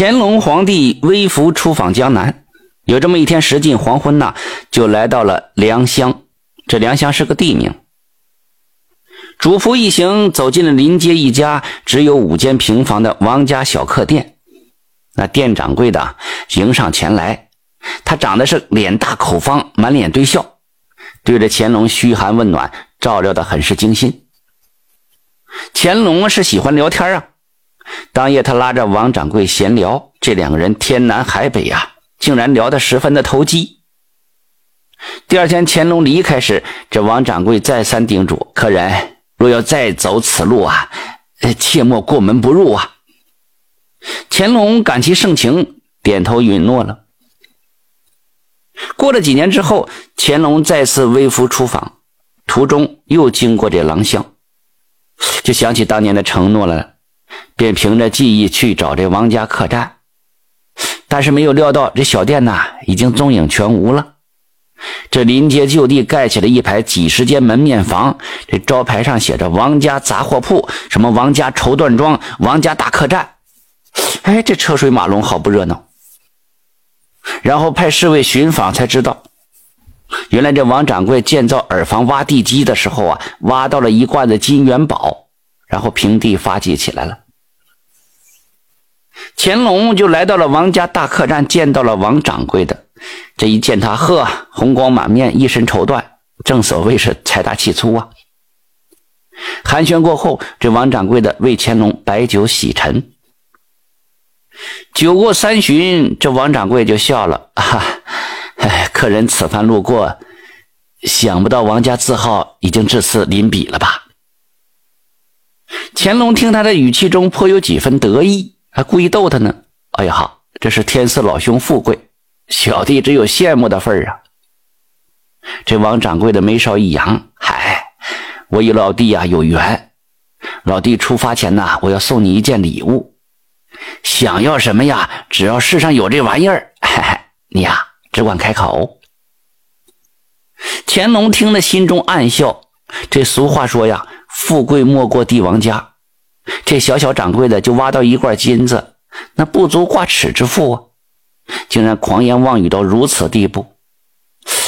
乾隆皇帝微服出访江南，有这么一天，时近黄昏呐，就来到了良乡。这良乡是个地名。主仆一行走进了临街一家只有五间平房的王家小客店。那店掌柜的迎上前来，他长得是脸大口方，满脸堆笑，对着乾隆嘘寒问暖，照料的很是精心。乾隆是喜欢聊天啊。当夜，他拉着王掌柜闲聊，这两个人天南海北呀，竟然聊得十分的投机。第二天，乾隆离开时，这王掌柜再三叮嘱客人：若要再走此路啊，切莫过门不入啊。乾隆感其盛情，点头允诺了。过了几年之后，乾隆再次微服出访，途中又经过这狼乡，就想起当年的承诺了。便凭着记忆去找这王家客栈，但是没有料到这小店呐已经踪影全无了。这临街就地盖起了一排几十间门面房，这招牌上写着“王家杂货铺”，什么“王家绸缎庄”“王家大客栈”。哎，这车水马龙，好不热闹。然后派侍卫寻访，才知道，原来这王掌柜建造耳房挖地基的时候啊，挖到了一罐子金元宝。然后平地发迹起来了。乾隆就来到了王家大客栈，见到了王掌柜的。这一见他，呵，红光满面，一身绸缎，正所谓是财大气粗啊。寒暄过后，这王掌柜的为乾隆摆酒洗尘。酒过三巡，这王掌柜就笑了：“哈，哎，客人此番路过，想不到王家字号已经至此临笔了吧？”乾隆听他的语气中颇有几分得意，还故意逗他呢。哎呀哈，这是天赐老兄富贵，小弟只有羡慕的份儿啊。这王掌柜的眉梢一扬，嗨，我与老弟呀有缘。老弟出发前呐，我要送你一件礼物，想要什么呀？只要世上有这玩意儿，嘿嘿，你呀只管开口。乾隆听了，心中暗笑。这俗话说呀。富贵莫过帝王家，这小小掌柜的就挖到一罐金子，那不足挂齿之富啊！竟然狂言妄语到如此地步。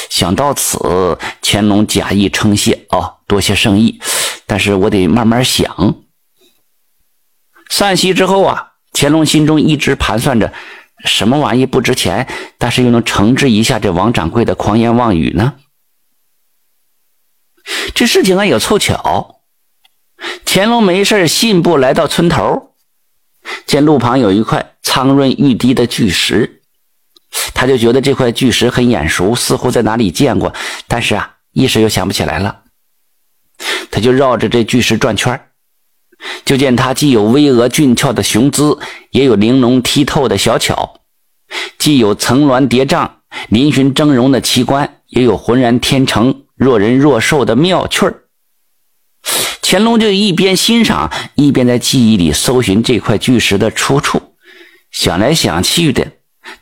想到此，乾隆假意称谢：“哦，多谢圣意，但是我得慢慢想。”散席之后啊，乾隆心中一直盘算着，什么玩意不值钱，但是又能惩治一下这王掌柜的狂言妄语呢？这事情啊，有凑巧。乾隆没事信步来到村头，见路旁有一块苍润欲滴的巨石，他就觉得这块巨石很眼熟，似乎在哪里见过，但是啊，一时又想不起来了。他就绕着这巨石转圈就见它既有巍峨俊俏的雄姿，也有玲珑剔透的小巧；既有层峦叠嶂、嶙峋峥嵘的奇观，也有浑然天成、若人若兽的妙趣儿。乾隆就一边欣赏，一边在记忆里搜寻这块巨石的出处，想来想去的，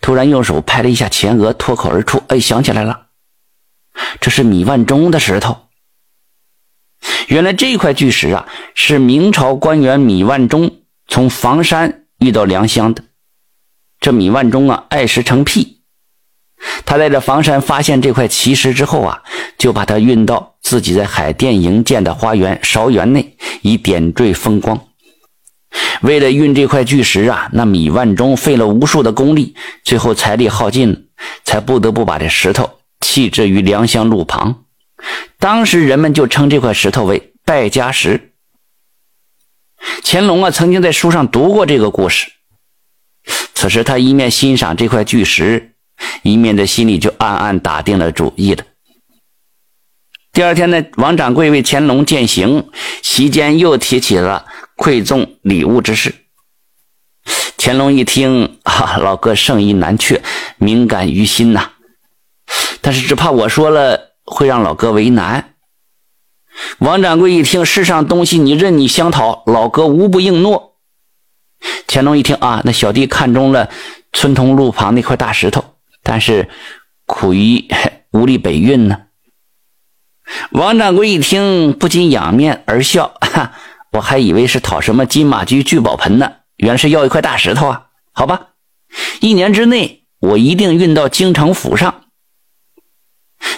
突然用手拍了一下前额，脱口而出：“哎，想起来了，这是米万钟的石头。原来这块巨石啊，是明朝官员米万钟从房山运到良乡的。这米万钟啊，爱石成癖。”他在这房山发现这块奇石之后啊，就把它运到自己在海淀营建的花园韶园内，以点缀风光。为了运这块巨石啊，那米万中费了无数的功力，最后财力耗尽了，才不得不把这石头弃置于良乡路旁。当时人们就称这块石头为败家石。乾隆啊，曾经在书上读过这个故事。此时他一面欣赏这块巨石。一面的心里就暗暗打定了主意了。第二天呢，王掌柜为乾隆饯行，席间又提起了馈赠礼物之事。乾隆一听，啊，老哥圣意难却，敏感于心呐。但是只怕我说了会让老哥为难。王掌柜一听，世上东西你任你相讨，老哥无不应诺。乾隆一听啊，那小弟看中了村通路旁那块大石头。但是苦于无力北运呢。王掌柜一听，不禁仰面而笑：“哈 我还以为是讨什么金马驹聚宝盆呢，原是要一块大石头啊！好吧，一年之内，我一定运到京城府上。”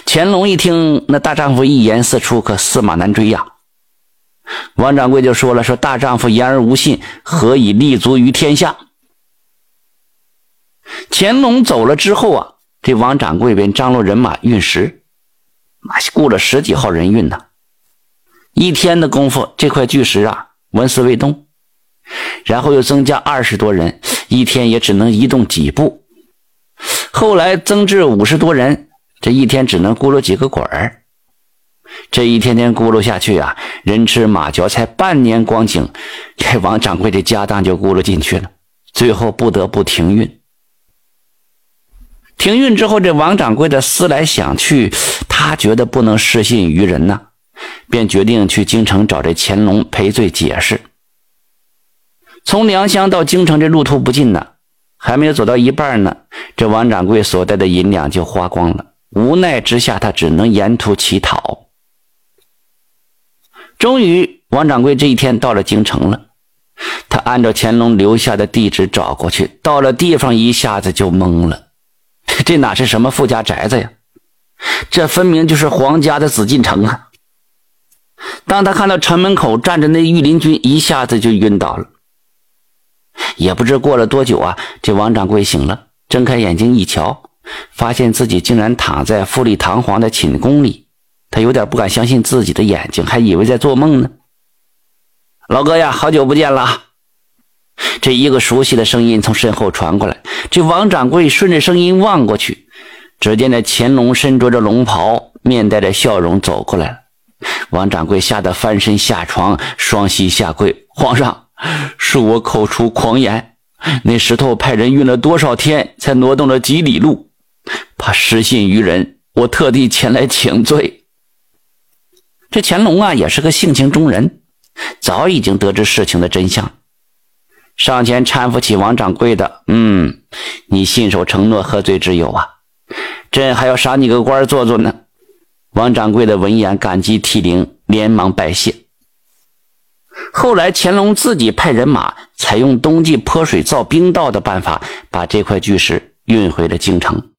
乾隆一听，那大丈夫一言四出，可驷马难追呀。王掌柜就说了：“说大丈夫言而无信，何以立足于天下？”乾隆走了之后啊，这王掌柜便张罗人马运石，那雇了十几号人运呢。一天的功夫，这块巨石啊纹丝未动，然后又增加二十多人，一天也只能移动几步。后来增至五十多人，这一天只能咕噜几个滚儿。这一天天咕噜下去啊，人吃马嚼，才半年光景，这王掌柜的家当就咕噜进去了，最后不得不停运。停运之后，这王掌柜的思来想去，他觉得不能失信于人呐。便决定去京城找这乾隆赔罪解释。从良乡到京城这路途不近呢，还没有走到一半呢，这王掌柜所带的银两就花光了。无奈之下，他只能沿途乞讨。终于，王掌柜这一天到了京城了。他按照乾隆留下的地址找过去，到了地方一下子就懵了，这哪是什么富家宅子呀？这分明就是皇家的紫禁城啊！当他看到城门口站着那御林军，一下子就晕倒了。也不知过了多久啊，这王掌柜醒了，睁开眼睛一瞧，发现自己竟然躺在富丽堂皇的寝宫里。他有点不敢相信自己的眼睛，还以为在做梦呢。老哥呀，好久不见了！这一个熟悉的声音从身后传过来。这王掌柜顺着声音望过去，只见那乾隆身着着龙袍，面带着笑容走过来了。王掌柜吓得翻身下床，双膝下跪：“皇上，恕我口出狂言。那石头派人运了多少天，才挪动了几里路？怕失信于人，我特地前来请罪。”这乾隆啊，也是个性情中人，早已经得知事情的真相，上前搀扶起王掌柜的：“嗯，你信守承诺，何罪之有啊？朕还要赏你个官做做呢。”王掌柜的闻言感激涕零，连忙拜谢。后来乾隆自己派人马，采用冬季泼水造冰道的办法，把这块巨石运回了京城。